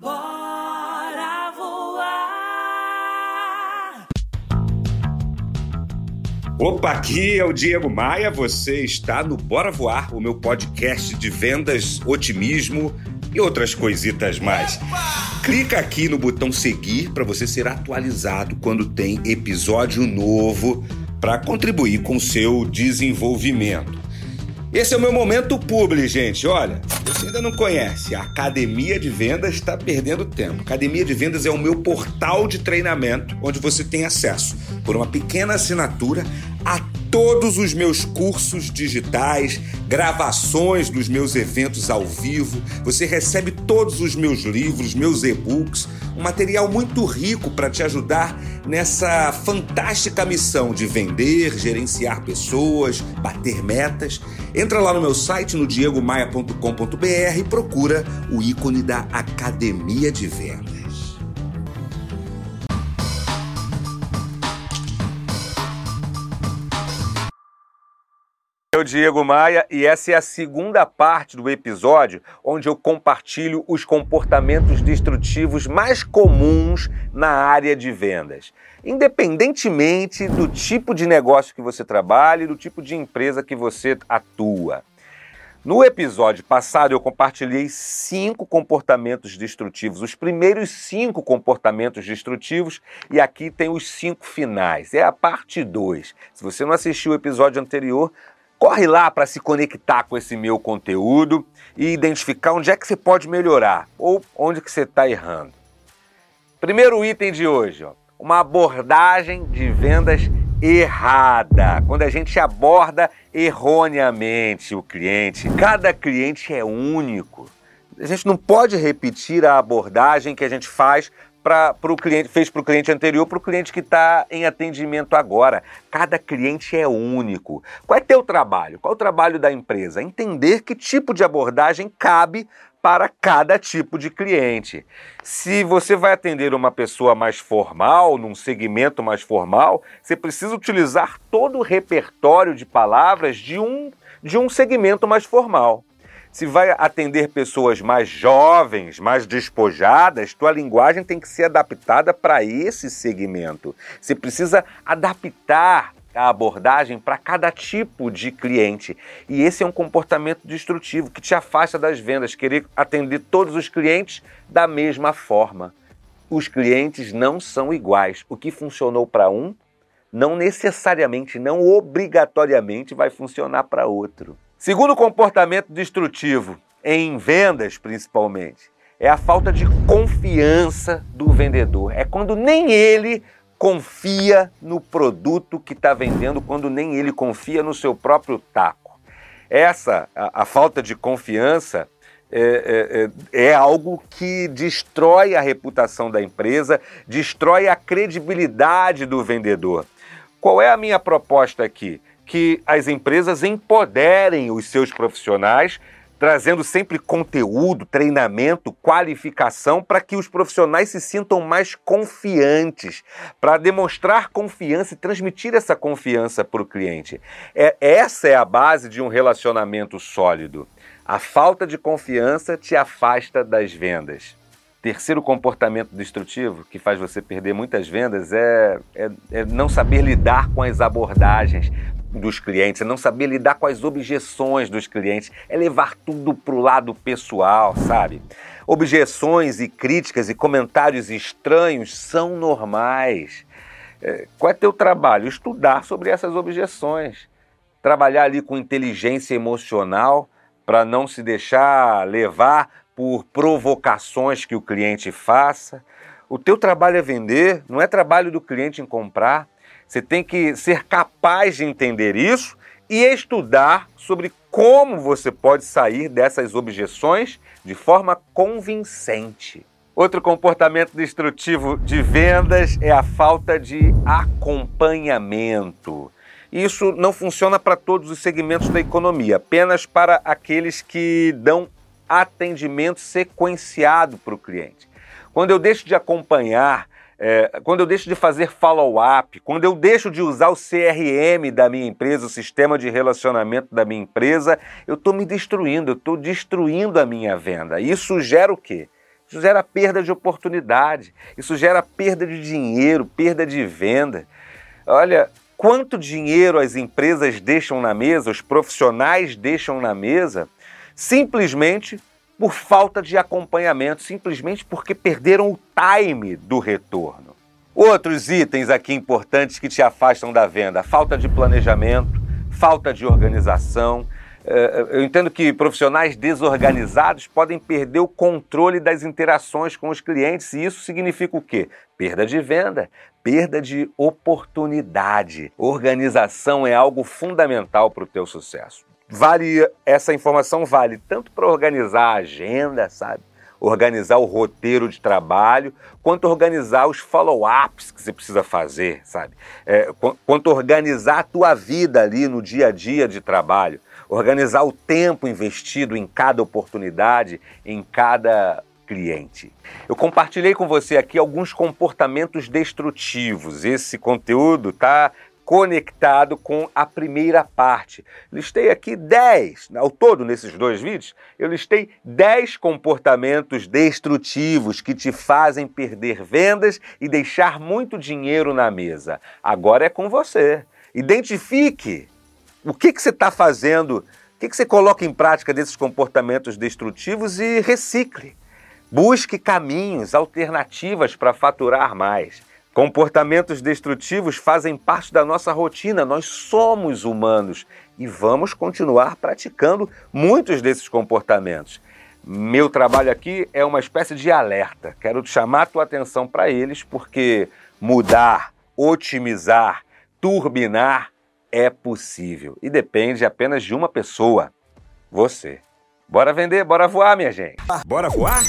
Bora voar. Opa, aqui é o Diego Maia. Você está no Bora Voar, o meu podcast de vendas, otimismo e outras coisitas mais. Clica aqui no botão seguir para você ser atualizado quando tem episódio novo para contribuir com o seu desenvolvimento. Esse é o meu momento publi, gente. Olha, você ainda não conhece, a Academia de Vendas está perdendo tempo. Academia de Vendas é o meu portal de treinamento onde você tem acesso por uma pequena assinatura a todos os meus cursos digitais, gravações dos meus eventos ao vivo. Você recebe todos os meus livros, meus e-books, um material muito rico para te ajudar nessa fantástica missão de vender, gerenciar pessoas, bater metas. Entra lá no meu site no diegomaia.com.br e procura o ícone da Academia de Vendas. Eu, Diego Maia, e essa é a segunda parte do episódio onde eu compartilho os comportamentos destrutivos mais comuns na área de vendas, independentemente do tipo de negócio que você trabalha e do tipo de empresa que você atua. No episódio passado, eu compartilhei cinco comportamentos destrutivos, os primeiros cinco comportamentos destrutivos, e aqui tem os cinco finais. É a parte 2. Se você não assistiu o episódio anterior, Corre lá para se conectar com esse meu conteúdo e identificar onde é que você pode melhorar ou onde que você está errando. Primeiro item de hoje, ó, uma abordagem de vendas errada. Quando a gente aborda erroneamente o cliente, cada cliente é único. A gente não pode repetir a abordagem que a gente faz para o cliente, fez para o cliente anterior, para o cliente que está em atendimento agora. Cada cliente é único. Qual é teu trabalho? Qual é o trabalho da empresa? Entender que tipo de abordagem cabe para cada tipo de cliente. Se você vai atender uma pessoa mais formal, num segmento mais formal, você precisa utilizar todo o repertório de palavras de um, de um segmento mais formal. Se vai atender pessoas mais jovens, mais despojadas, tua linguagem tem que ser adaptada para esse segmento. Você precisa adaptar a abordagem para cada tipo de cliente. E esse é um comportamento destrutivo que te afasta das vendas, querer atender todos os clientes da mesma forma. Os clientes não são iguais. O que funcionou para um, não necessariamente, não obrigatoriamente vai funcionar para outro. Segundo comportamento destrutivo, em vendas principalmente, é a falta de confiança do vendedor. É quando nem ele confia no produto que está vendendo, quando nem ele confia no seu próprio taco. Essa, a, a falta de confiança, é, é, é, é, algo que destrói a reputação da empresa, destrói a credibilidade do vendedor. Qual é a minha proposta aqui? Que as empresas empoderem os seus profissionais, trazendo sempre conteúdo, treinamento, qualificação para que os profissionais se sintam mais confiantes, para demonstrar confiança e transmitir essa confiança para o cliente. É, essa é a base de um relacionamento sólido. A falta de confiança te afasta das vendas. Terceiro comportamento destrutivo que faz você perder muitas vendas é, é, é não saber lidar com as abordagens, dos clientes, é não saber lidar com as objeções dos clientes, é levar tudo para o lado pessoal, sabe? Objeções e críticas e comentários estranhos são normais. É, qual é teu trabalho? Estudar sobre essas objeções. Trabalhar ali com inteligência emocional para não se deixar levar por provocações que o cliente faça. O teu trabalho é vender, não é trabalho do cliente em comprar. Você tem que ser capaz de entender isso e estudar sobre como você pode sair dessas objeções de forma convincente. Outro comportamento destrutivo de vendas é a falta de acompanhamento. Isso não funciona para todos os segmentos da economia, apenas para aqueles que dão atendimento sequenciado para o cliente. Quando eu deixo de acompanhar é, quando eu deixo de fazer follow-up, quando eu deixo de usar o CRM da minha empresa, o sistema de relacionamento da minha empresa, eu estou me destruindo, eu estou destruindo a minha venda. Isso gera o quê? Isso gera perda de oportunidade, isso gera perda de dinheiro, perda de venda. Olha, quanto dinheiro as empresas deixam na mesa, os profissionais deixam na mesa, simplesmente por falta de acompanhamento, simplesmente porque perderam o time do retorno. Outros itens aqui importantes que te afastam da venda: falta de planejamento, falta de organização. Eh, eu entendo que profissionais desorganizados podem perder o controle das interações com os clientes, e isso significa o quê? Perda de venda, perda de oportunidade. Organização é algo fundamental para o teu sucesso vale essa informação vale tanto para organizar a agenda, sabe? Organizar o roteiro de trabalho, quanto organizar os follow-ups que você precisa fazer, sabe? É, quanto organizar a tua vida ali no dia a dia de trabalho, organizar o tempo investido em cada oportunidade, em cada cliente. Eu compartilhei com você aqui alguns comportamentos destrutivos. Esse conteúdo tá conectado com a primeira parte. Listei aqui 10, ao todo nesses dois vídeos, eu listei 10 comportamentos destrutivos que te fazem perder vendas e deixar muito dinheiro na mesa. Agora é com você. Identifique o que, que você está fazendo, o que, que você coloca em prática desses comportamentos destrutivos e recicle. Busque caminhos, alternativas para faturar mais. Comportamentos destrutivos fazem parte da nossa rotina, nós somos humanos e vamos continuar praticando muitos desses comportamentos. Meu trabalho aqui é uma espécie de alerta. Quero chamar a tua atenção para eles porque mudar, otimizar, turbinar é possível e depende apenas de uma pessoa, você. Bora vender, bora voar, minha gente. Bora voar?